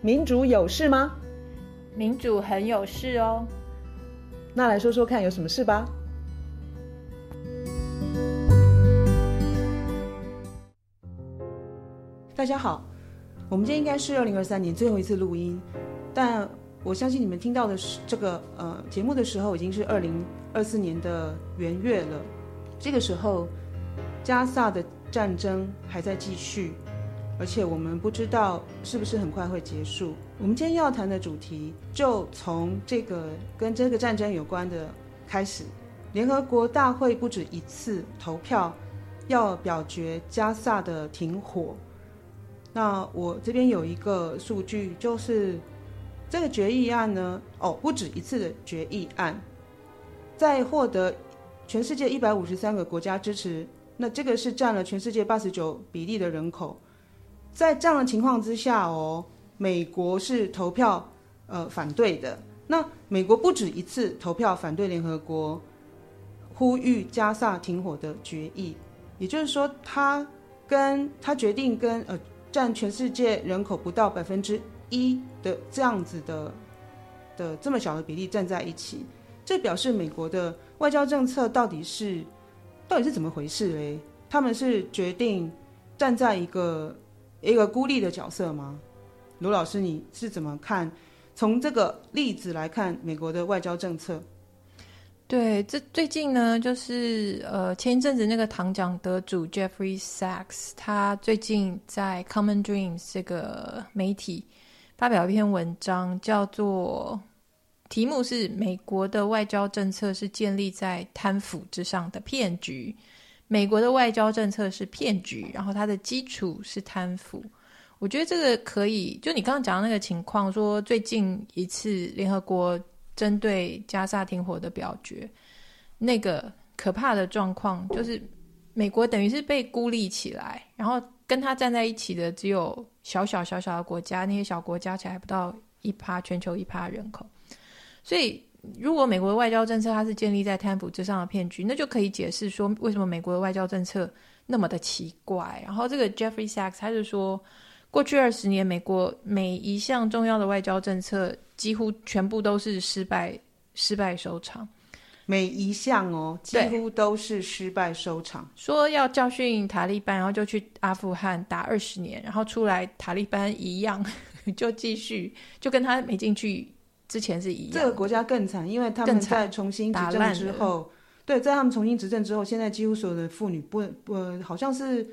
民主有事吗？民主很有事哦。那来说说看，有什么事吧？大家好，我们今天应该是二零二三年最后一次录音，但我相信你们听到的是这个呃节目的时候，已经是二零二四年的元月了。这个时候，加萨的战争还在继续。而且我们不知道是不是很快会结束。我们今天要谈的主题就从这个跟这个战争有关的开始。联合国大会不止一次投票要表决加萨的停火。那我这边有一个数据，就是这个决议案呢，哦，不止一次的决议案，在获得全世界一百五十三个国家支持，那这个是占了全世界八十九比例的人口。在这样的情况之下哦，美国是投票呃反对的。那美国不止一次投票反对联合国呼吁加萨停火的决议，也就是说，他跟他决定跟呃占全世界人口不到百分之一的这样子的的这么小的比例站在一起，这表示美国的外交政策到底是到底是怎么回事嘞？他们是决定站在一个。一个孤立的角色吗？卢老师，你是怎么看？从这个例子来看，美国的外交政策。对，这最近呢，就是呃，前一阵子那个糖奖得主 Jeffrey Sachs，他最近在 Common Dreams 这个媒体发表一篇文章，叫做题目是“美国的外交政策是建立在贪腐之上的骗局”。美国的外交政策是骗局，然后它的基础是贪腐。我觉得这个可以，就你刚刚讲的那个情况，说最近一次联合国针对加萨停火的表决，那个可怕的状况，就是美国等于是被孤立起来，然后跟他站在一起的只有小小小小的国家，那些小国加起来还不到一趴，全球一趴人口，所以。如果美国的外交政策它是建立在贪腐之上的骗局，那就可以解释说为什么美国的外交政策那么的奇怪。然后这个 Jeffrey Sachs 他就说，过去二十年美国每一项重要的外交政策几乎全部都是失败，失败收场。每一项哦，几乎都是失败收场。说要教训塔利班，然后就去阿富汗打二十年，然后出来塔利班一样 就继续，就跟他没进去。之前是一样，这个国家更惨，因为他们在重新执政之后，对，在他们重新执政之后，现在几乎所有的妇女不不、呃，好像是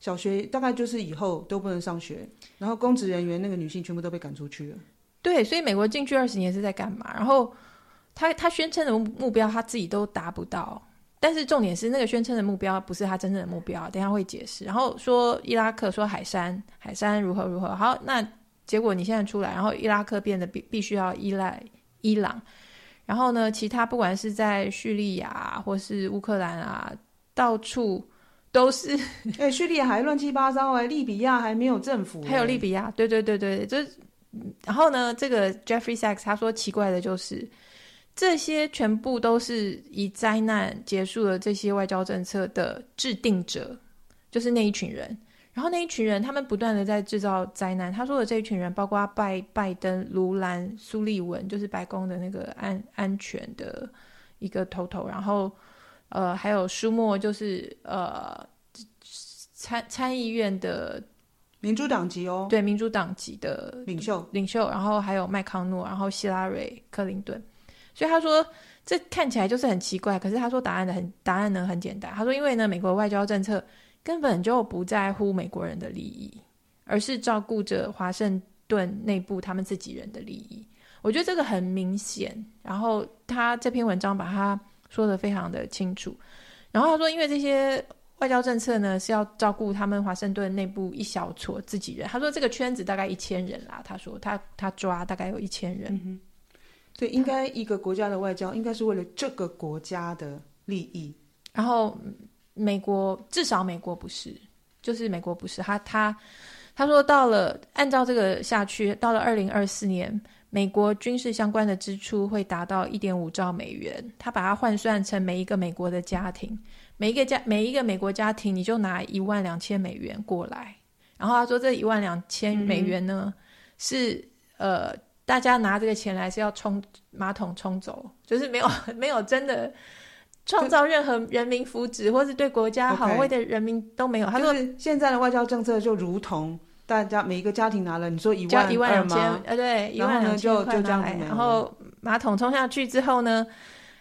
小学大概就是以后都不能上学，然后公职人员那个女性全部都被赶出去了。对，所以美国进去二十年是在干嘛？然后他他宣称的目标他自己都达不到，但是重点是那个宣称的目标不是他真正的目标，等一下会解释。然后说伊拉克说海山海山如何如何，好那。结果你现在出来，然后伊拉克变得必必须要依赖伊朗，然后呢，其他不管是在叙利亚或是乌克兰啊，到处都是。哎、欸，叙利亚还乱七八糟哎，利比亚还没有政府，还有利比亚，对对对对，就然后呢，这个 Jeffrey Sachs 他说奇怪的就是，这些全部都是以灾难结束了这些外交政策的制定者，就是那一群人。然后那一群人，他们不断的在制造灾难。他说的这一群人，包括拜拜登、卢兰、苏利文，就是白宫的那个安安全的一个头头。然后，呃，还有舒默，就是呃参参议院的民主党籍哦，对，民主党籍的领袖领袖。然后还有麦康诺，然后希拉蕊、克林顿。所以他说，这看起来就是很奇怪。可是他说答案的很答案呢很简单。他说，因为呢，美国外交政策。根本就不在乎美国人的利益，而是照顾着华盛顿内部他们自己人的利益。我觉得这个很明显。然后他这篇文章把他说的非常的清楚。然后他说，因为这些外交政策呢是要照顾他们华盛顿内部一小撮自己人。他说这个圈子大概一千人啦。他说他他抓大概有一千人。嗯，对，应该一个国家的外交应该是为了这个国家的利益。然后。美国至少美国不是，就是美国不是他他他说到了按照这个下去，到了二零二四年，美国军事相关的支出会达到一点五兆美元。他把它换算成每一个美国的家庭，每一个家每一个美国家庭，你就拿一万两千美元过来。然后他说这一万两千美元呢，是呃，大家拿这个钱来是要冲马桶冲走，就是没有 没有真的创造任何人民福祉，或是对国家好，为的人民都没有。他说，就是现在的外交政策就如同大家每一个家庭拿了，你说一万一万两千，呃，对，一万两千块就这样子，然后马桶冲下去之后呢，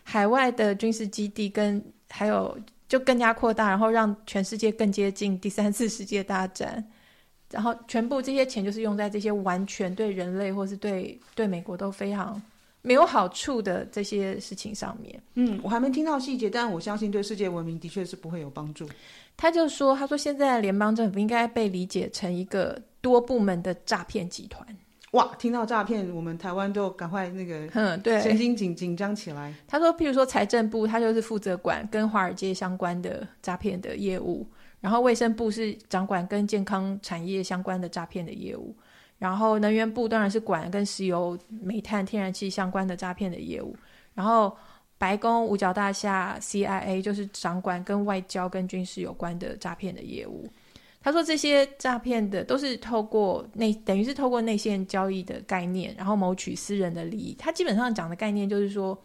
海外的军事基地跟还有。就更加扩大，然后让全世界更接近第三次世界大战，然后全部这些钱就是用在这些完全对人类或是对对美国都非常没有好处的这些事情上面。嗯，我还没听到细节，但我相信对世界文明的确是不会有帮助。他就说：“他说现在联邦政府应该被理解成一个多部门的诈骗集团。”哇，听到诈骗，我们台湾就赶快那个，嗯，对，神经紧紧张起来。他说，譬如说财政部，他就是负责管跟华尔街相关的诈骗的业务，然后卫生部是掌管跟健康产业相关的诈骗的业务，然后能源部当然是管跟石油、煤炭、天然气相关的诈骗的业务，然后白宫五角大厦 CIA 就是掌管跟外交跟军事有关的诈骗的业务。他说：“这些诈骗的都是透过内，等于是透过内线交易的概念，然后谋取私人的利益。他基本上讲的概念就是说，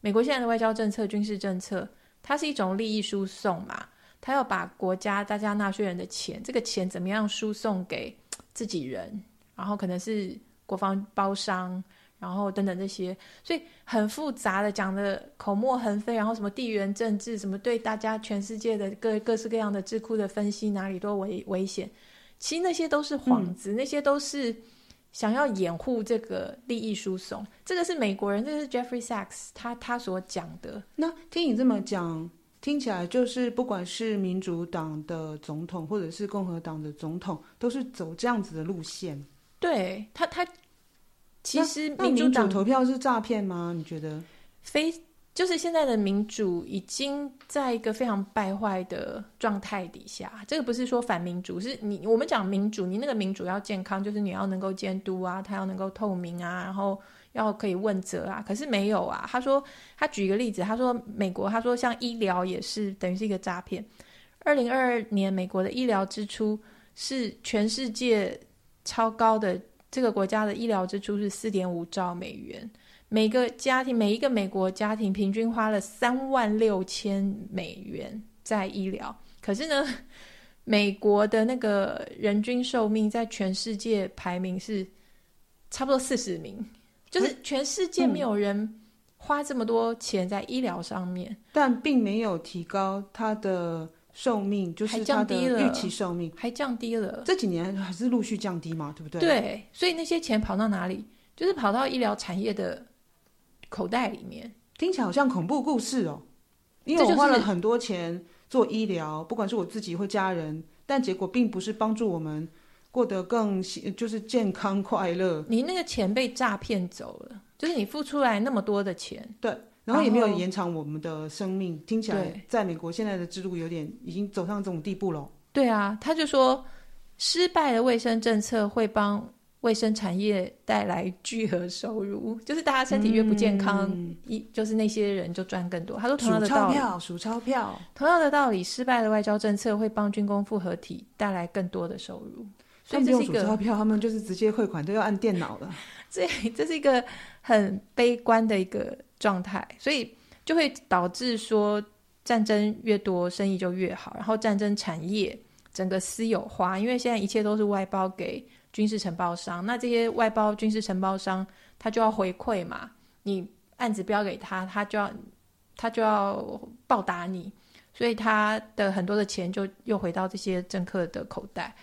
美国现在的外交政策、军事政策，它是一种利益输送嘛。他要把国家大家纳税人的钱，这个钱怎么样输送给自己人，然后可能是国防包商。”然后等等这些，所以很复杂的讲的口沫横飞，然后什么地缘政治，什么对大家全世界的各各式各样的智库的分析，哪里都危危险，其实那些都是幌子，嗯、那些都是想要掩护这个利益输送。这个是美国人，这个是 Jeffrey Sachs 他他所讲的。那听你这么讲，听起来就是不管是民主党的总统，或者是共和党的总统，都是走这样子的路线。对他他。其实民主党投票是诈骗吗？你觉得？非就是现在的民主已经在一个非常败坏的状态底下。这个不是说反民主，是你我们讲民主，你那个民主要健康，就是你要能够监督啊，它要能够透明啊，然后要可以问责啊。可是没有啊。他说，他举一个例子，他说美国，他说像医疗也是等于是一个诈骗。二零二二年美国的医疗支出是全世界超高的。这个国家的医疗支出是四点五兆美元，每个家庭每一个美国家庭平均花了三万六千美元在医疗。可是呢，美国的那个人均寿命在全世界排名是差不多四十名，就是全世界没有人花这么多钱在医疗上面，嗯、但并没有提高他的。寿命就是它的预期寿命还降低了，这几年还是陆续降低嘛，对不对？对，所以那些钱跑到哪里？就是跑到医疗产业的口袋里面。听起来好像恐怖故事哦，因为我花了很多钱做医疗，不管是我自己或家人，但结果并不是帮助我们过得更就是健康快乐。你那个钱被诈骗走了，就是你付出来那么多的钱，对。然后也没有延长我们的生命，听起来在美国现在的制度有点已经走上这种地步了。对啊，他就说失败的卫生政策会帮卫生产业带来巨额收入，就是大家身体越不健康，一、嗯、就是那些人就赚更多。他说同样的道理，数钞票，数钞票，同样的道理，失败的外交政策会帮军工复合体带来更多的收入。所以这是一个钞票，他们就是直接汇款都要按电脑的。这这是一个很悲观的一个。状态，所以就会导致说战争越多，生意就越好，然后战争产业整个私有化，因为现在一切都是外包给军事承包商，那这些外包军事承包商他就要回馈嘛，你案子标给他，他就要他就要报答你，所以他的很多的钱就又回到这些政客的口袋，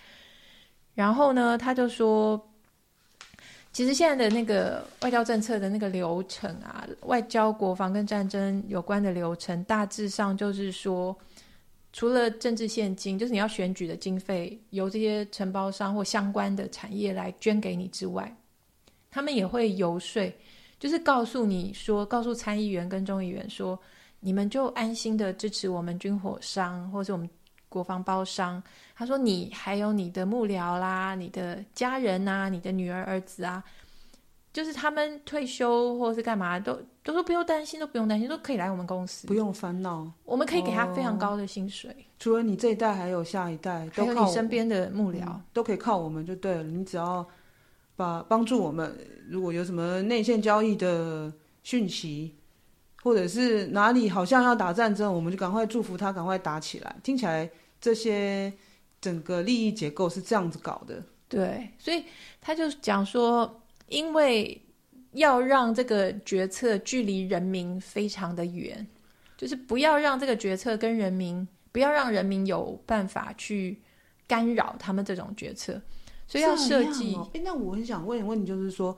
然后呢，他就说。其实现在的那个外交政策的那个流程啊，外交、国防跟战争有关的流程，大致上就是说，除了政治献金，就是你要选举的经费由这些承包商或相关的产业来捐给你之外，他们也会游说，就是告诉你说，告诉参议员跟众议员说，你们就安心的支持我们军火商，或是我们。国防包商，他说：“你还有你的幕僚啦，你的家人啊，你的女儿儿子啊，就是他们退休或者是干嘛，都都说不用担心，都不用担心，都可以来我们公司，不用烦恼。我们可以给他非常高的薪水。哦，除了你这一代，还有下一代，还有你身边的幕僚，嗯，都可以靠我们就对了。你只要把帮助我们，如果有什么内线交易的讯息，或者是哪里好像要打战争，我们就赶快祝福他，赶快打起来。听起来这些整个利益结构是这样子搞的。对，所以他就讲说，因为要让这个决策距离人民非常的远，就是不要让这个决策跟人民，不要让人民有办法去干扰他们这种决策，所以要设计。哎、哦，那我很想问问你，就是说，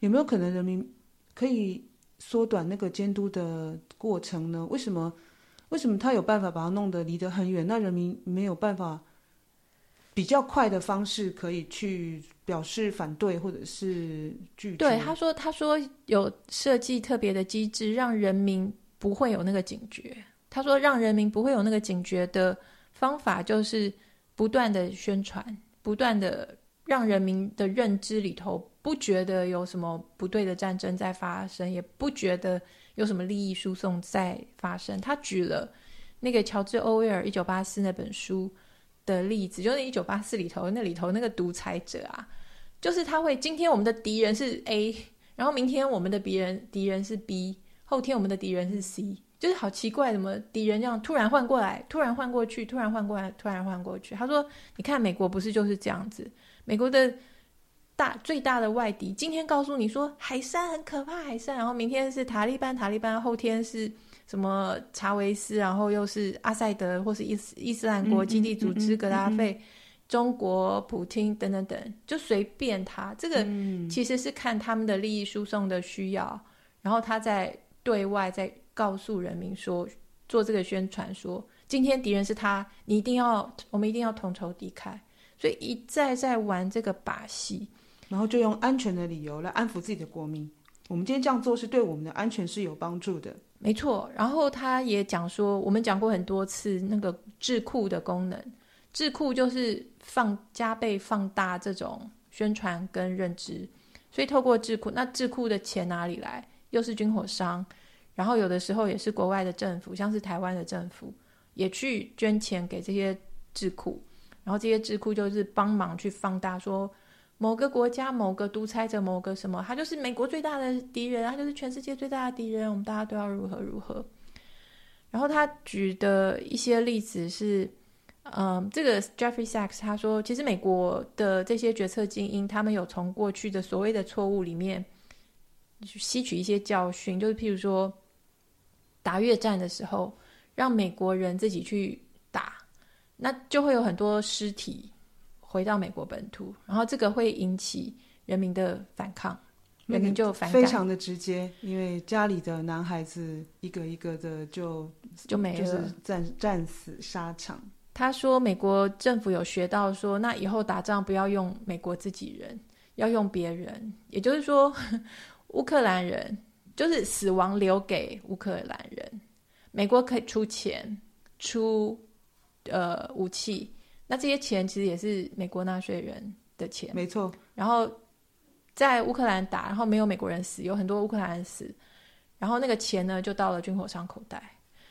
有没有可能人民可以缩短那个监督的过程呢？为什么？为什么他有办法把它弄得离得很远？那人民没有办法？比较快的方式可以去表示反对或者是拒绝。对，他说，他说有设计特别的机制，让人民不会有那个警觉。他说，让人民不会有那个警觉的方法，就是不断的宣传，不断的让人民的认知里头不觉得有什么不对的战争在发生，也不觉得有什么利益输送在发生。他举了那个乔治·欧威尔一九八四那本书。的例子就是一九八四里头那里头那个独裁者啊，就是他会今天我们的敌人是 A，然后明天我们的敌人敌人是 B，后天我们的敌人是 C，就是好奇怪，怎么敌人这样突然换过来，突然换过去，突然换过来，突然换过去。他说：“你看美国不是就是这样子？美国的大最大的外敌，今天告诉你说海山很可怕，海山，然后明天是塔利班，塔利班后天是。”什么查韦斯，然后又是阿塞德，或是伊斯伊斯兰国基地组织、格拉费、中国普京等等等，就随便他。这个其实是看他们的利益输送的需要，然后他在对外在告诉人民说，做这个宣传说，今天敌人是他，你一定要，我们一定要同仇敌忾，所以一再在玩这个把戏，然后就用安全的理由来安抚自己的国民。我们今天这样做是对我们的安全是有帮助的。没错，然后他也讲说，我们讲过很多次那个智库的功能，智库就是放加倍放大这种宣传跟认知，所以透过智库，那智库的钱哪里来？又是军火商，然后有的时候也是国外的政府，像是台湾的政府也去捐钱给这些智库，然后这些智库就是帮忙去放大说。某个国家、某个独裁者、某个什么，他就是美国最大的敌人，他就是全世界最大的敌人，我们大家都要如何如何。然后他举的一些例子是，嗯，这个 Jeffrey Sachs 他说，其实美国的这些决策精英，他们有从过去的所谓的错误里面吸取一些教训，就是譬如说打越战的时候，让美国人自己去打，那就会有很多尸体。回到美国本土，然后这个会引起人民的反抗，人民就反抗，非常的直接，因为家里的男孩子一个一个的就就没了，就是战战死沙场。他说，美国政府有学到说，那以后打仗不要用美国自己人，要用别人，也就是说，乌克兰人就是死亡留给乌克兰人，美国可以出钱出呃武器。那这些钱其实也是美国纳税人的钱，没错。然后在乌克兰打，然后没有美国人死，有很多乌克兰人死，然后那个钱呢就到了军火商口袋，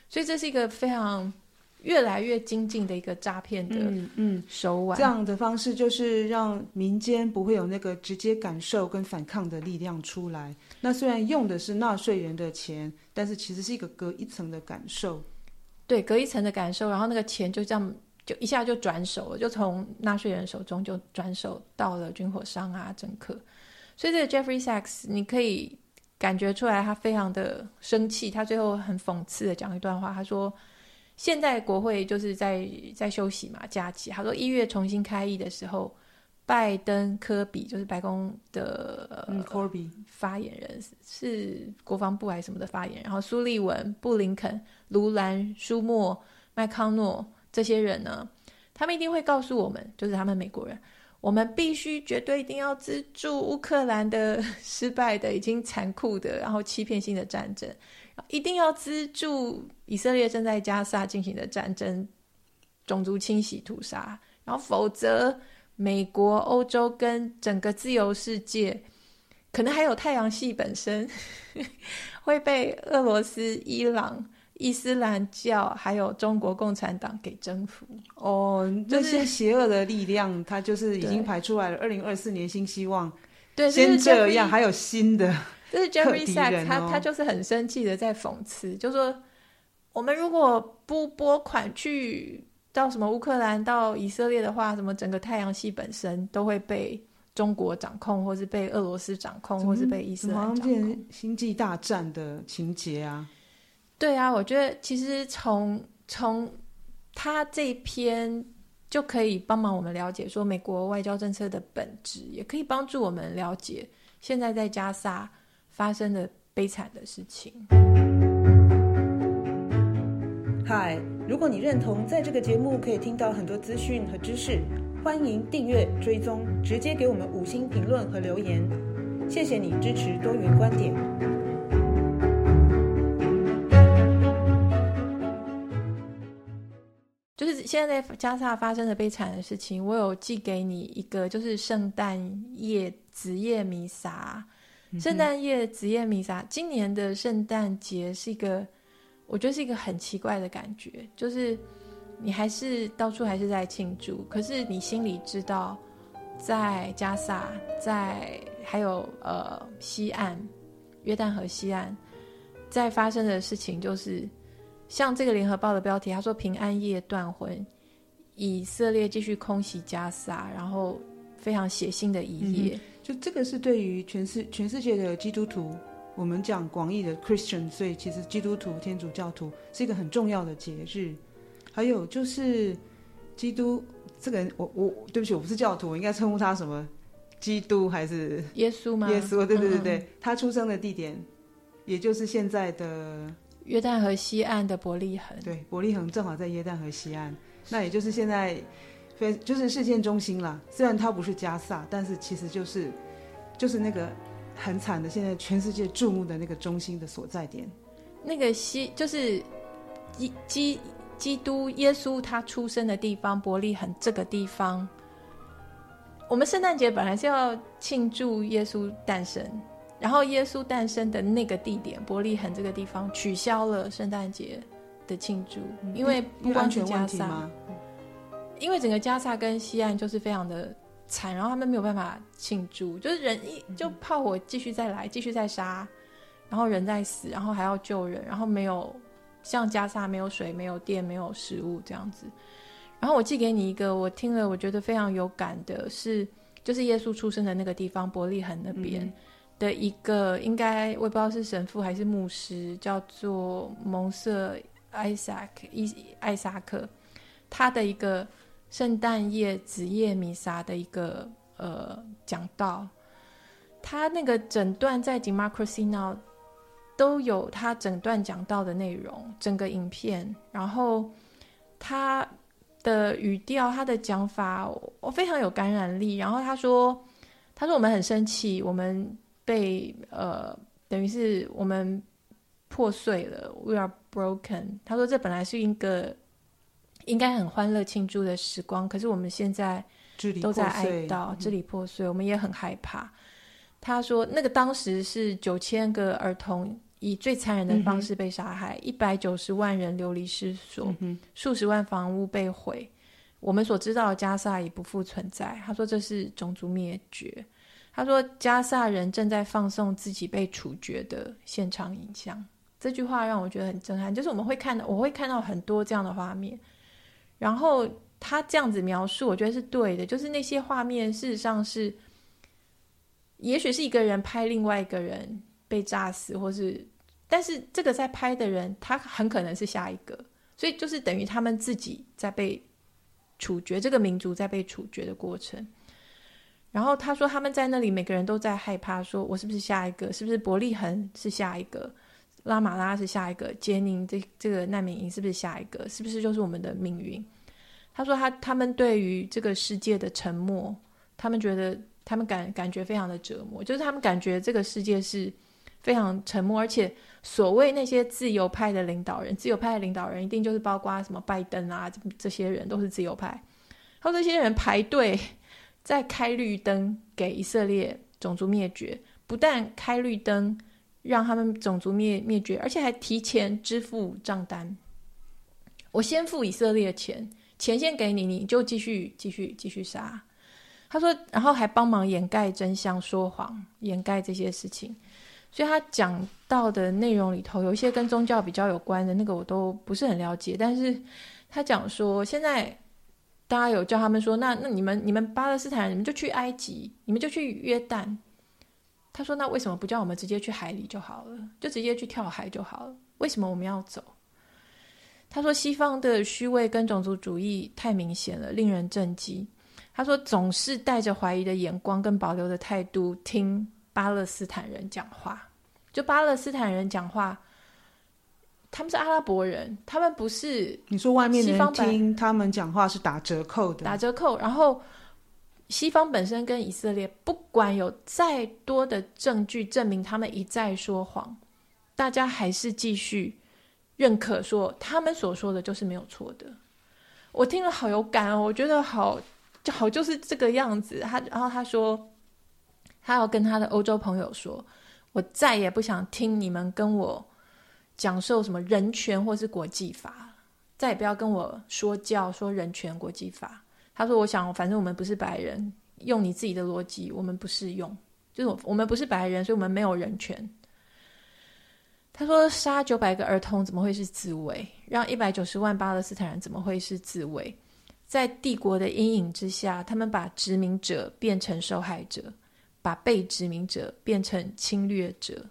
所以这是一个非常越来越精进的一个诈骗的嗯嗯手腕。这样的方式就是让民间不会有那个直接感受跟反抗的力量出来。那虽然用的是纳税人的钱，但是其实是一个隔一层的感受。对，隔一层的感受，然后那个钱就这样。就一下就转手了，就从纳税人手中就转手到了军火商啊、政客，所以这个 Jeffrey Sachs 你可以感觉出来，他非常的生气。他最后很讽刺的讲一段话，他说：“现在国会就是在在休息嘛，假期。他说一月重新开议的时候，拜登、科比就是白宫的嗯，Corby 发言人是国防部还是什么的发言人，然后苏利文、布林肯、卢兰、舒默、麦康诺。”这些人呢，他们一定会告诉我们，就是他们美国人，我们必须绝对一定要资助乌克兰的 失败的、已经残酷的、然后欺骗性的战争，一定要资助以色列正在加沙进行的战争，种族清洗、屠杀，然后否则美国、欧洲跟整个自由世界，可能还有太阳系本身，会被俄罗斯、伊朗。伊斯兰教还有中国共产党给征服哦，这些邪恶的力量，它就是已经排出来了。二零二四年新希望对，先这样，还有新的。就是 Jeffrey Sachs，他他就是很生气的在讽刺，就说我们如果不拨款去到什么乌克兰、到以色列的话，什么整个太阳系本身都会被中国掌控，或是被俄罗斯掌控，或是被伊斯兰掌控。星际大战的情节啊！对啊，我觉得其实从从他这篇就可以帮忙我们了解说美国外交政策的本质，也可以帮助我们了解现在在加萨。发生的悲惨的事情。嗨，如果你认同在这个节目可以听到很多资讯和知识，欢迎订阅追踪，直接给我们五星评论和留言。谢谢你支持多元观点。现在在加萨发生的悲惨的事情，我有寄给你一个，就是圣诞夜子夜弥撒。圣诞夜子夜弥撒，今年的圣诞节是一个，我觉得是一个很奇怪的感觉，就是你还是到处还是在庆祝，可是你心里知道，在加萨，在还有呃西岸约旦河西岸，在发生的事情就是，像这个联合报的标题，他说平安夜断魂，以色列继续空袭加沙，然后非常血腥的一夜。嗯就这个是对于全世全世界的基督徒，我们讲广义的 Christian，所以其实基督徒、天主教徒是一个很重要的节日。还有就是基督这个人，我我对不起，我不是教徒，我应该称呼他什么？基督还是耶稣吗？耶稣，对对对对，嗯、他出生的地点，也就是现在的约旦河西岸的伯利恒。对，伯利恒正好在约旦河西岸，那也就是现在。非就是事件中心啦，虽然它不是加萨，但是其实就是，就是那个很惨的，现在全世界注目的那个中心的所在点。那个西就是基基基督耶稣他出生的地方伯利恒这个地方，我们圣诞节本来是要庆祝耶稣诞生，然后耶稣诞生的那个地点伯利恒这个地方取消了圣诞节的庆祝，因为不光是加萨。因为整个加萨跟西岸就是非常的惨，然后他们没有办法庆祝，就是人一就炮火继续再来，继续再杀，然后人在死，然后还要救人，然后没有像加萨没有水、没有电、没有食物这样子。然后我寄给你一个，我听了我觉得非常有感的是，就是耶稣出生的那个地方伯利恒那边的一个，应该我也不知道是神父还是牧师，叫做蒙瑟艾萨克伊艾萨克，他的一个。圣诞夜子夜弥撒的一个呃讲道，他那个整段在 Democracy Now 都有他整段讲到的内容，整个影片，然后他的语调、他的讲法，我非常有感染力。然后他说，他说我们很生气，我们被呃等于是我们破碎了，We are broken。他说这本来是一个。应该很欢乐庆祝的时光，可是我们现在都在哀悼，支离破碎，我们也很害怕。他说，那个当时是九千个儿童以最残忍的方式被杀害，一百九十万人流离失所，嗯、数十万房屋被毁。我们所知道的加萨已不复存在。他说这是种族灭绝。他说加萨人正在放送自己被处决的现场影像。这句话让我觉得很震撼，就是我们会看到，我会看到很多这样的画面。然后他这样子描述，我觉得是对的。就是那些画面，事实上是，也许是一个人拍另外一个人被炸死，或是，但是这个在拍的人，他很可能是下一个，所以就是等于他们自己在被处决，这个民族在被处决的过程。然后他说，他们在那里，每个人都在害怕，说我是不是下一个？是不是伯利恒是下一个？拉马拉是下一个，杰宁这这个难民营是不是下一个？是不是就是我们的命运？他说他他们对于这个世界的沉默，他们觉得他们感感觉非常的折磨，就是他们感觉这个世界是非常沉默，而且所谓那些自由派的领导人，自由派的领导人一定就是包括什么拜登啊，这些人都是自由派。他说这些人排队在开绿灯给以色列种族灭绝，不但开绿灯。让他们种族灭灭绝，而且还提前支付账单。我先付以色列的钱，钱先给你，你就继续继续继续杀。他说，然后还帮忙掩盖真相、说谎、掩盖这些事情。所以他讲到的内容里头，有一些跟宗教比较有关的那个，我都不是很了解。但是他讲说，现在大家有叫他们说，那那你们你们巴勒斯坦人，你们就去埃及，你们就去约旦。他说，那为什么不叫我们直接去海里就好了，就直接去跳海就好了？为什么我们要走？他说，西方的虚伪跟种族主义太明显了，令人震惊。他说，总是带着怀疑的眼光跟保留的态度听巴勒斯坦人讲话。就巴勒斯坦人讲话，他们是阿拉伯人，他们不是。你说外面的人听他们讲话是打折扣的，打折扣。然后西方本身跟以色列，不管有再多的证据证明他们一再说谎，大家还是继续。认可说他们所说的就是没有错的，我听了好有感哦，我觉得好就好就是这个样子。他然后他说，他要跟他的欧洲朋友说，我再也不想听你们跟我讲授什么人权或是国际法，再也不要跟我说教说人权国际法。他说，我想反正我们不是白人，用你自己的逻辑，我们不适用，就是我们不是白人，所以我们没有人权。他说：“杀九百个儿童怎么会是自卫？让一百九十万巴勒斯坦人怎么会是自卫？在帝国的阴影之下，他们把殖民者变成受害者，把被殖民者变成侵略者。”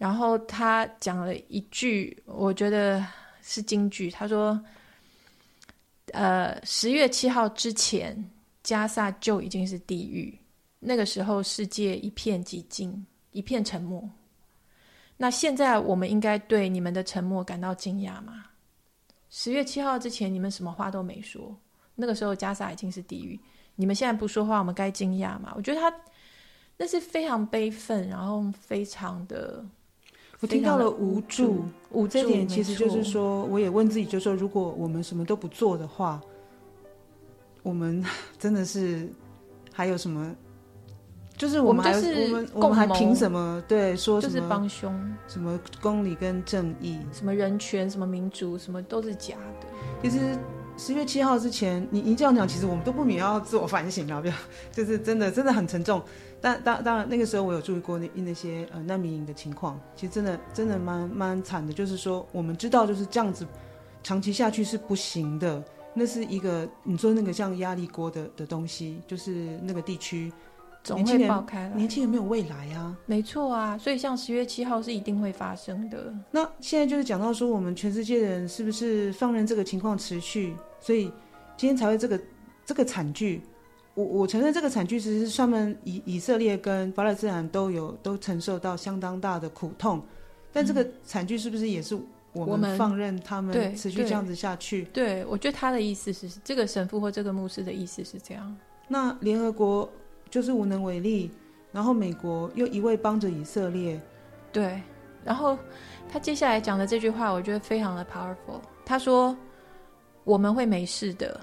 然后他讲了一句，我觉得是金句。他说：“呃，十月七号之前，加萨就已经是地狱。那个时候，世界一片寂静，一片沉默。”那现在我们应该对你们的沉默感到惊讶吗？十月七号之前，你们什么话都没说，那个时候加萨已经是地狱。你们现在不说话，我们该惊讶吗？我觉得他那是非常悲愤，然后非常的，我听到了无助。无助，这点其实就是说，我也问自己，就是说，如果我们什么都不做的话，我们 真的是还有什么？就是我们还我们就是我们我们还凭什么对说什么就是帮凶？什么公理跟正义？什么人权？什么民主？什么都是假的。其实十月七号之前，你你这样讲，其实我们都不免要自我反省了，不要 就是真的真的很沉重。但当当然那个时候我有注意过那那些呃难民营的情况，其实真的真的蛮蛮惨的。就是说我们知道就是这样子长期下去是不行的。那是一个你说那个像压力锅的的东西，就是那个地区。总会爆开了，年轻人没有未来啊！没错啊，所以像十月七号是一定会发生的。那现在就是讲到说，我们全世界的人是不是放任这个情况持续？所以今天才会这个这个惨剧。我我承认这个惨剧其实是上面以以色列跟巴勒斯坦都有都承受到相当大的苦痛，但这个惨剧是不是也是我们放任他们持续这样子下去？对，对，我觉得他的意思是这个神父或这个牧师的意思是这样。那联合国。就是无能为力，然后美国又一味帮着以色列，对，然后他接下来讲的这句话，我觉得非常的 powerful。他说：“我们会没事的。”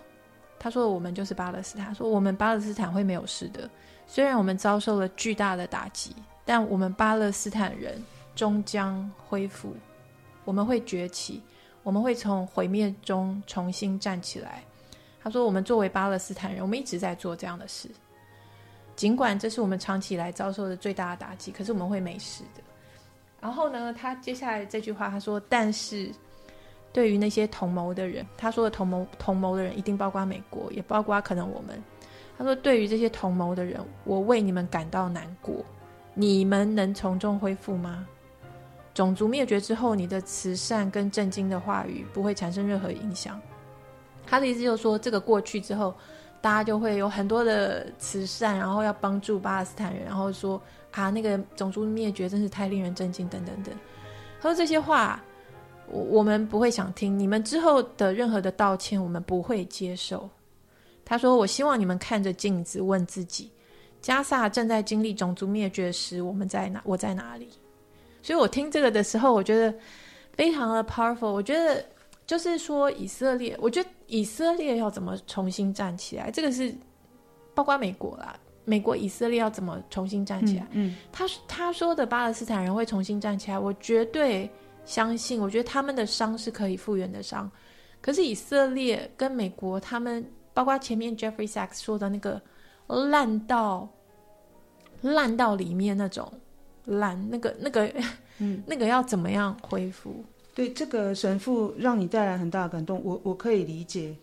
他说：“我们就是巴勒斯坦。”说：“我们巴勒斯坦会没有事的。虽然我们遭受了巨大的打击，但我们巴勒斯坦人终将恢复，我们会崛起，我们会从毁灭中重新站起来。”他说：“我们作为巴勒斯坦人，我们一直在做这样的事。”尽管这是我们长期以来遭受的最大的打击，可是我们会没事的。然后呢，他接下来这句话他说：“但是对于那些同谋的人，他说的同谋同谋的人一定包括美国，也包括可能我们。他说，对于这些同谋的人，我为你们感到难过。你们能从中恢复吗？种族灭绝之后，你的慈善跟震惊的话语不会产生任何影响。他的意思就是说，这个过去之后。”大家就会有很多的慈善，然后要帮助巴勒斯坦人，然后说啊，那个种族灭绝真是太令人震惊，等等等。他说这些话，我我们不会想听。你们之后的任何的道歉，我们不会接受。他说，我希望你们看着镜子问自己：加萨正在经历种族灭绝时，我们在哪？我在哪里？所以我听这个的时候，我觉得非常的 powerful。我觉得。就是说，以色列，我觉得以色列要怎么重新站起来，这个是包括美国啦。美国、以色列要怎么重新站起来？嗯，嗯他他说的巴勒斯坦人会重新站起来，我绝对相信。我觉得他们的伤是可以复原的伤。可是以色列跟美国，他们包括前面 Jeffrey Sachs 说的那个烂到烂到里面那种烂，那个那个嗯，那个要怎么样恢复？对，这个神父让你带来很大的感动，我我可以理解。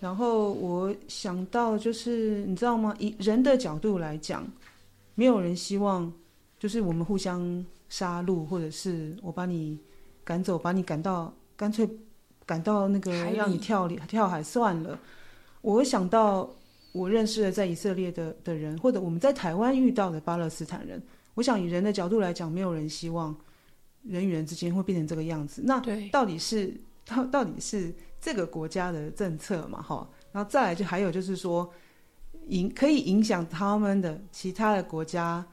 然后我想到就是你知道吗？以人的角度来讲，没有人希望就是我们互相杀戮，或者是我把你赶走，把你赶到干脆赶到那个让你跳里跳海算了。我想到我认识的在以色列的的人，或者我们在台湾遇到的巴勒斯坦人，我想以人的角度来讲，没有人希望人与人之间会变成这个样子。那到底是到到底是这个国家的政策嘛？哈，然后再来就还有就是说影可以影响他们的其他的国家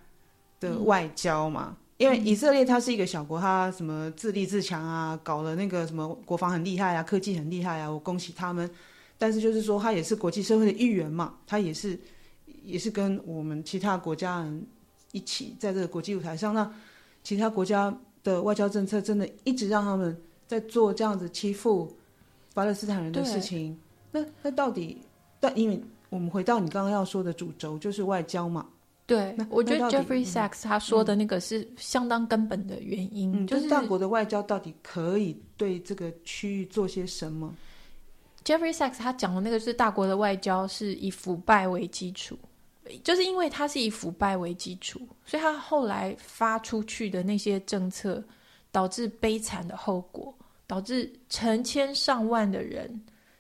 的外交嘛？嗯、因为以色列它是一个小国，它什么自立自强啊，搞了那个什么国防很厉害啊，科技很厉害啊，我恭喜他们。但是就是说，他也是国际社会的一员嘛，他也是，也是跟我们其他国家人一起在这个国际舞台上。那其他国家的外交政策真的一直让他们在做这样子欺负巴勒斯坦人的事情。那那到底，但因为我们回到你刚刚要说的主轴，就是外交嘛。对，我觉得 Jeffrey Sachs 他说的那个是相当根本的原因，嗯、就是、大国的外交到底可以对这个区域做些什么？Jeffrey Sachs 他讲的那个是大国的外交是以腐败为基础，就是因为他是以腐败为基础，所以他后来发出去的那些政策，导致悲惨的后果，导致成千上万的人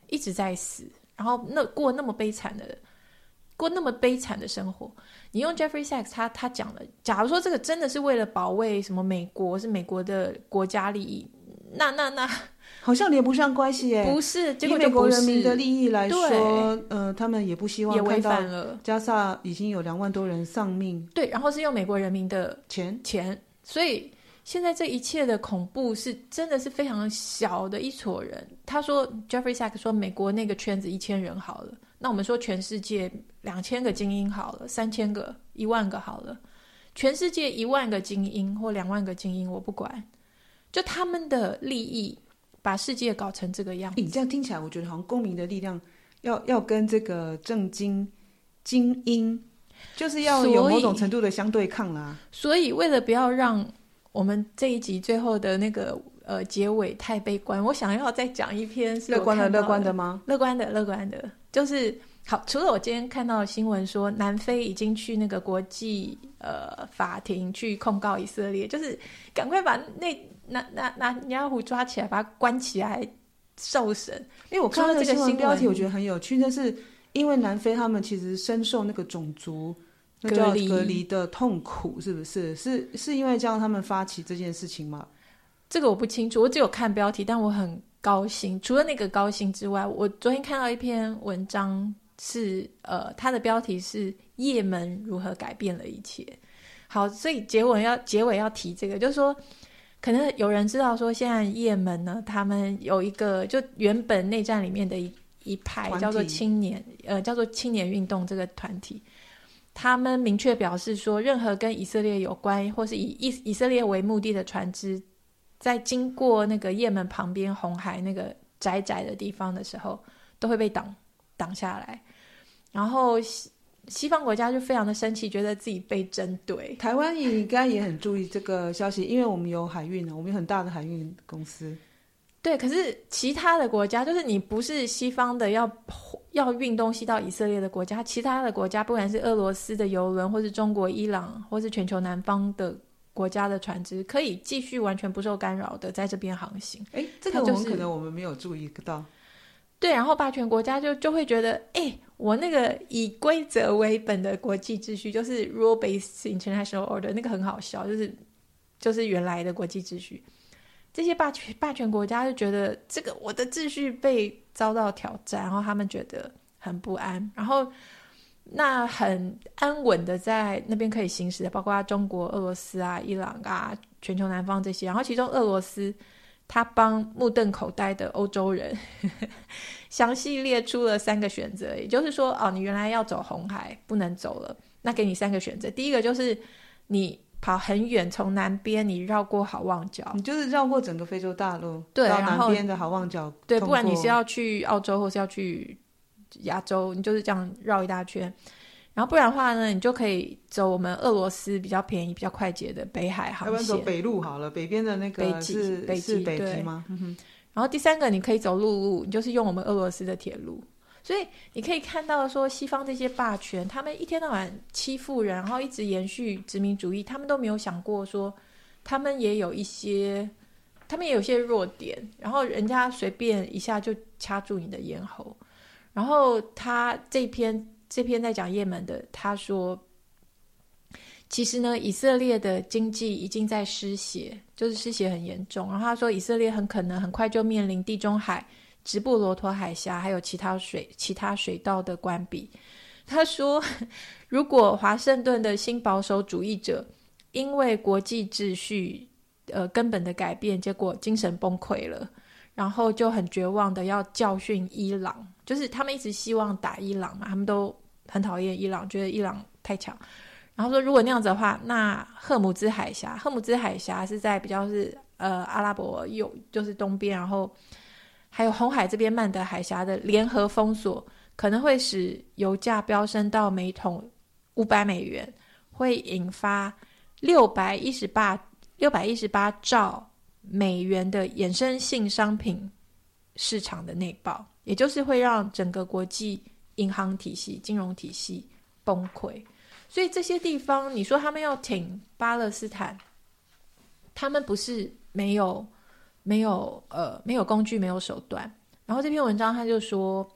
一直在死，然后那过那么悲惨的过那么悲惨的生活。你用 Jeffrey Sachs 他他讲了，假如说这个真的是为了保卫什么美国是美国的国家利益，那那那。好像连不上关系耶，不是，结果以美国人民的利益来说，呃，他们也不希望也违反了。加萨已经有两万多人丧命，对，然后是用美国人民的钱钱，所以现在这一切的恐怖是真的是非常小的一撮人。他说，Jeffrey Sachs 说，美国那个圈子一千人好了，那我们说全世界两千个精英好了，三千个、一万个好了，全世界一万个精英或两万个精英，我不管，就他们的利益。把世界搞成这个样子，你这样听起来，我觉得好像公民的力量要要跟这个政经精英，就是要有某种程度的相对抗啦。所以，为了不要让我们这一集最后的那个呃结尾太悲观，我想要再讲一篇乐观的乐观的吗？乐观的乐观的，就是好。除了我今天看到的新闻说，南非已经去那个国际呃法庭去控告以色列，就是赶快把那。那那那尼亚虎抓起来，把他关起来受审。因为我看到这个新闻标题，我觉得很有趣，但是因为南非他们其实深受那个种族那叫隔离的痛苦，是不是？是是因为这样他们发起这件事情吗？这个我不清楚，我只有看标题，但我很高薪。除了那个高薪之外，我昨天看到一篇文章是，是呃，它的标题是《也门如何改变了一切》。好，所以结尾要结尾要提这个，就是说。可能有人知道说，现在也门呢，他们有一个就原本内战里面的一一派叫做青年，呃，叫做青年运动这个团体，他们明确表示说，任何跟以色列有关或是以以以色列为目的的船只，在经过那个雁门旁边红海那个窄窄的地方的时候，都会被挡挡下来，然后。西西方国家就非常的生气，觉得自己被针对。台湾也应该也很注意这个消息，因为我们有海运呢，我们有很大的海运公司。对，可是其他的国家，就是你不是西方的要要运东西到以色列的国家，其他的国家，不管是俄罗斯的游轮，或是中国、伊朗，或是全球南方的国家的船只，可以继续完全不受干扰的在这边航行。哎，这个我们可能我们没有注意到。对，然后霸权国家就就会觉得，哎，我那个以规则为本的国际秩序，就是 rule-based international order，那个很好笑，就是就是原来的国际秩序。这些霸权霸权国家就觉得这个我的秩序被遭到挑战，然后他们觉得很不安，然后那很安稳的在那边可以行驶的，包括中国、俄罗斯啊、伊朗啊、全球南方这些，然后其中俄罗斯。他帮目瞪口呆的欧洲人 详细列出了三个选择，也就是说，哦，你原来要走红海不能走了，那给你三个选择。第一个就是你跑很远，从南边你绕过好望角，你就是绕过整个非洲大陆，对，到南边的好望角，对，不管你是要去澳洲或是要去亚洲，你就是这样绕一大圈。然后不然的话呢，你就可以走我们俄罗斯比较便宜、比较快捷的北海航线。要不然走北路好了，北边的那个北极，北极北极吗？嗯然后第三个，你可以走陆路，你就是用我们俄罗斯的铁路。所以你可以看到说，西方这些霸权，他们一天到晚欺负人，然后一直延续殖民主义，他们都没有想过说，他们也有一些，他们也有些弱点，然后人家随便一下就掐住你的咽喉。然后他这篇这篇在讲也门的，他说，其实呢，以色列的经济已经在失血，就是失血很严重。然后他说，以色列很可能很快就面临地中海、直布罗陀海峡还有其他水其他水道的关闭。他说，如果华盛顿的新保守主义者因为国际秩序呃根本的改变，结果精神崩溃了。然后就很绝望的要教训伊朗，就是他们一直希望打伊朗嘛，他们都很讨厌伊朗，觉得伊朗太强。然后说如果那样子的话，那赫姆兹海峡，赫姆兹海峡是在比较是呃阿拉伯右，就是东边，然后还有红海这边曼德海峡的联合封锁，可能会使油价飙升到每桶五百美元，会引发六百一十八六百一十八兆。美元的衍生性商品市场的内爆，也就是会让整个国际银行体系、金融体系崩溃。所以这些地方，你说他们要挺巴勒斯坦，他们不是没有、没有呃没有工具、没有手段。然后这篇文章他就说，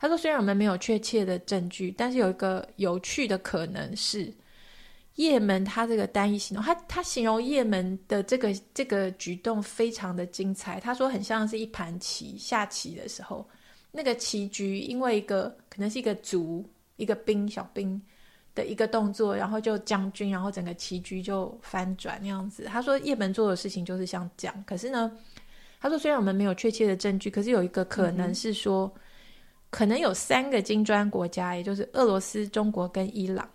他说虽然我们没有确切的证据，但是有一个有趣的可能是。也门，他这个单一行动，他他形容也门的这个这个举动非常的精彩。他说很像是一盘棋，下棋的时候，那个棋局因为一个可能是一个卒一个兵小兵的一个动作，然后就将军，然后整个棋局就翻转那样子。他说叶门做的事情就是像这样。可是呢，他说虽然我们没有确切的证据，可是有一个可能是说，嗯、可能有三个金砖国家，也就是俄罗斯、中国跟伊朗。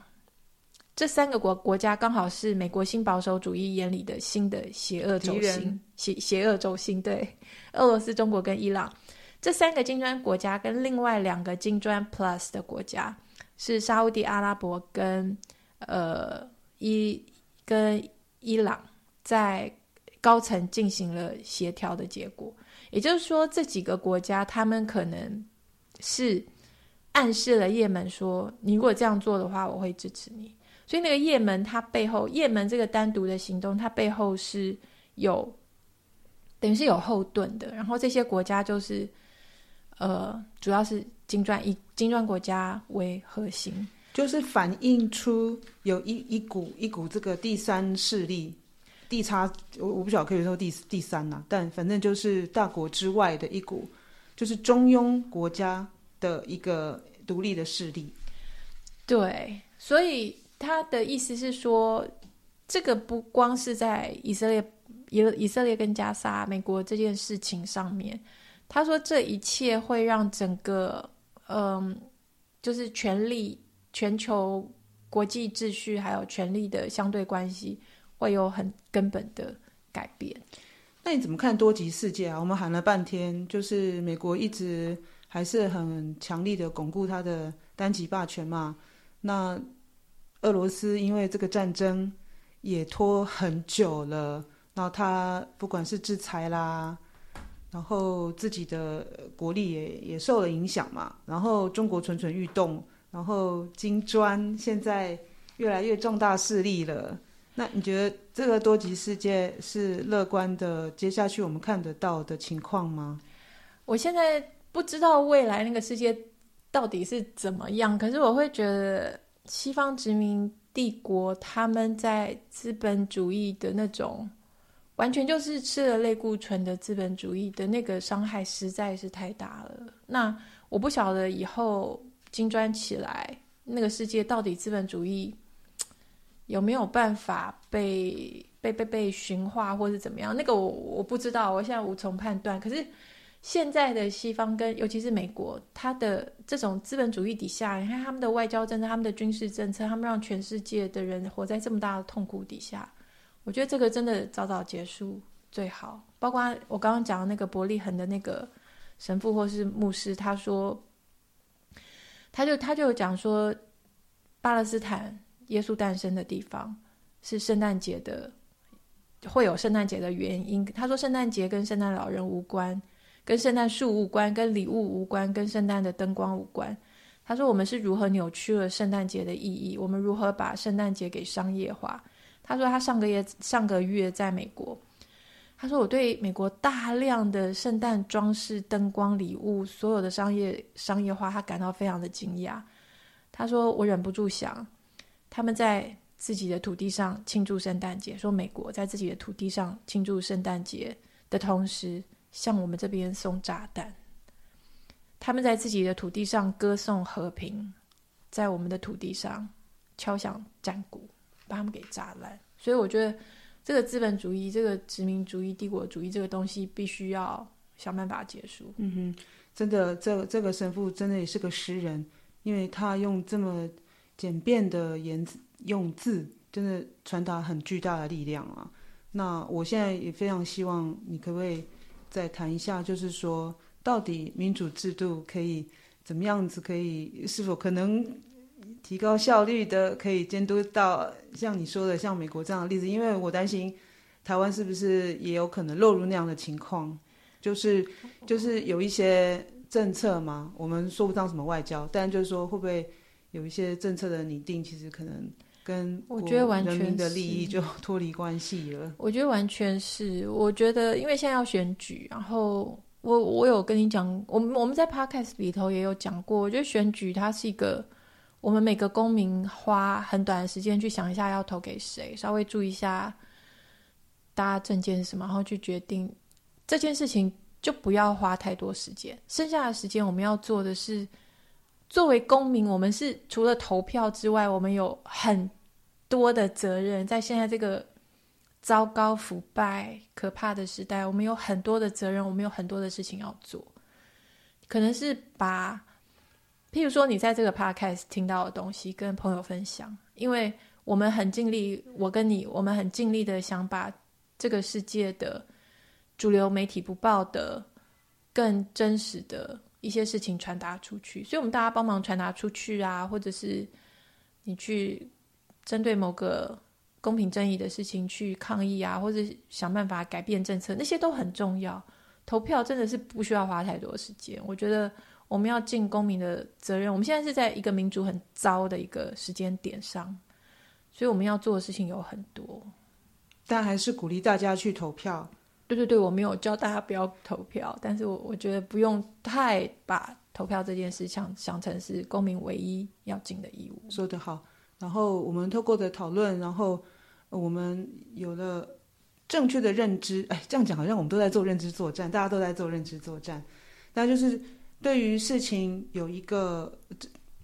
这三个国国家刚好是美国新保守主义眼里的新的邪恶轴心，邪邪恶轴心。对，俄罗斯、中国跟伊朗这三个金砖国家，跟另外两个金砖 Plus 的国家是沙乌地阿拉伯跟呃伊跟伊朗，在高层进行了协调的结果。也就是说，这几个国家他们可能是暗示了也门说，你如果这样做的话，我会支持你。所以那个也门，它背后也门这个单独的行动，它背后是有等于是有后盾的。然后这些国家就是呃，主要是金砖以金砖国家为核心，就是反映出有一一股一股这个第三势力，地差我我不晓得可以说第第三呐、啊，但反正就是大国之外的一股，就是中庸国家的一个独立的势力。对，所以。他的意思是说，这个不光是在以色列、以以色列跟加沙、美国这件事情上面。他说，这一切会让整个，嗯，就是权力、全球国际秩序还有权力的相对关系会有很根本的改变。那你怎么看多极世界啊？我们喊了半天，就是美国一直还是很强力的巩固他的单极霸权嘛？那俄罗斯因为这个战争也拖很久了，然后他不管是制裁啦，然后自己的国力也也受了影响嘛。然后中国蠢蠢欲动，然后金砖现在越来越壮大势力了。那你觉得这个多极世界是乐观的？接下去我们看得到的情况吗？我现在不知道未来那个世界到底是怎么样，可是我会觉得。西方殖民帝国，他们在资本主义的那种，完全就是吃了类固醇的资本主义的那个伤害实在是太大了。那我不晓得以后金砖起来，那个世界到底资本主义有没有办法被被被被驯化，或是怎么样？那个我我不知道，我现在无从判断。可是。现在的西方跟尤其是美国，它的这种资本主义底下，你看他们的外交政策、他们的军事政策，他们让全世界的人活在这么大的痛苦底下。我觉得这个真的早早结束最好。包括我刚刚讲的那个伯利恒的那个神父或是牧师，他说，他就他就讲说，巴勒斯坦耶稣诞生的地方是圣诞节的，会有圣诞节的原因。他说，圣诞节跟圣诞老人无关，跟圣诞树无关，跟礼物无关，跟圣诞的灯光无关。他说，我们是如何扭曲了圣诞节的意义？我们如何把圣诞节给商业化？他说，他上个月上个月在美国。他说：“我对美国大量的圣诞装饰、灯光、礼物，所有的商业商业化，他感到非常的惊讶。他说：‘我忍不住想，他们在自己的土地上庆祝圣诞节，说美国在自己的土地上庆祝圣诞节的同时，向我们这边送炸弹。他们在自己的土地上歌颂和平，在我们的土地上敲响战鼓，把他们给炸烂。所以我觉得。”这个资本主义、这个殖民主义、帝国主义这个东西，必须要想办法结束。嗯哼，真的，这这个神父真的也是个诗人，因为他用这么简便的言字用字，真的传达很巨大的力量啊。那我现在也非常希望你可不可以再谈一下，就是说，到底民主制度可以怎么样子，可以是否可能？提高效率的，可以监督到像你说的，像美国这样的例子，因为我担心台湾是不是也有可能落入那样的情况，就是就是有一些政策嘛，我们说不上什么外交，但就是说会不会有一些政策的拟定，其实可能跟我觉得完全的利益就脱离关系了。我觉得完全是，我觉得因为现在要选举，然后我我有跟你讲，我们我们在 Podcast 里头也有讲过，我觉得选举它是一个。我们每个公民花很短的时间去想一下要投给谁，稍微注意一下大家证件是什么，然后去决定这件事情，就不要花太多时间。剩下的时间我们要做的是，作为公民，我们是除了投票之外，我们有很多的责任。在现在这个糟糕、腐败、可怕的时代，我们有很多的责任，我们有很多的事情要做，可能是把。譬如说，你在这个 podcast 听到的东西，跟朋友分享，因为我们很尽力，我跟你，我们很尽力的想把这个世界的主流媒体不报的更真实的一些事情传达出去，所以我们大家帮忙传达出去啊，或者是你去针对某个公平正义的事情去抗议啊，或者想办法改变政策，那些都很重要。投票真的是不需要花太多时间，我觉得。我们要尽公民的责任。我们现在是在一个民主很糟的一个时间点上，所以我们要做的事情有很多。但还是鼓励大家去投票。对对对，我没有叫大家不要投票，但是我我觉得不用太把投票这件事想想成是公民唯一要尽的义务。说得好。然后我们透过的讨论，然后我们有了正确的认知。哎，这样讲好像我们都在做认知作战，大家都在做认知作战，那就是。对于事情有一个，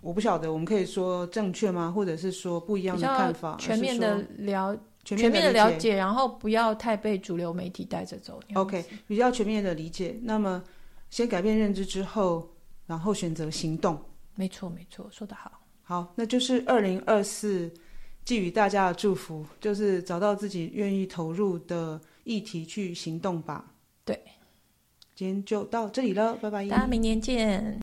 我不晓得，我们可以说正确吗？或者是说不一样的看法？全面的了，全面的了解，然后不要太被主流媒体带着走。OK，比较全面的理解。那么，先改变认知之后，然后选择行动。没错，没错，说得好。好，那就是二零二四寄予大家的祝福，就是找到自己愿意投入的议题去行动吧。对。今天就到这里了，拜拜！大家明年见。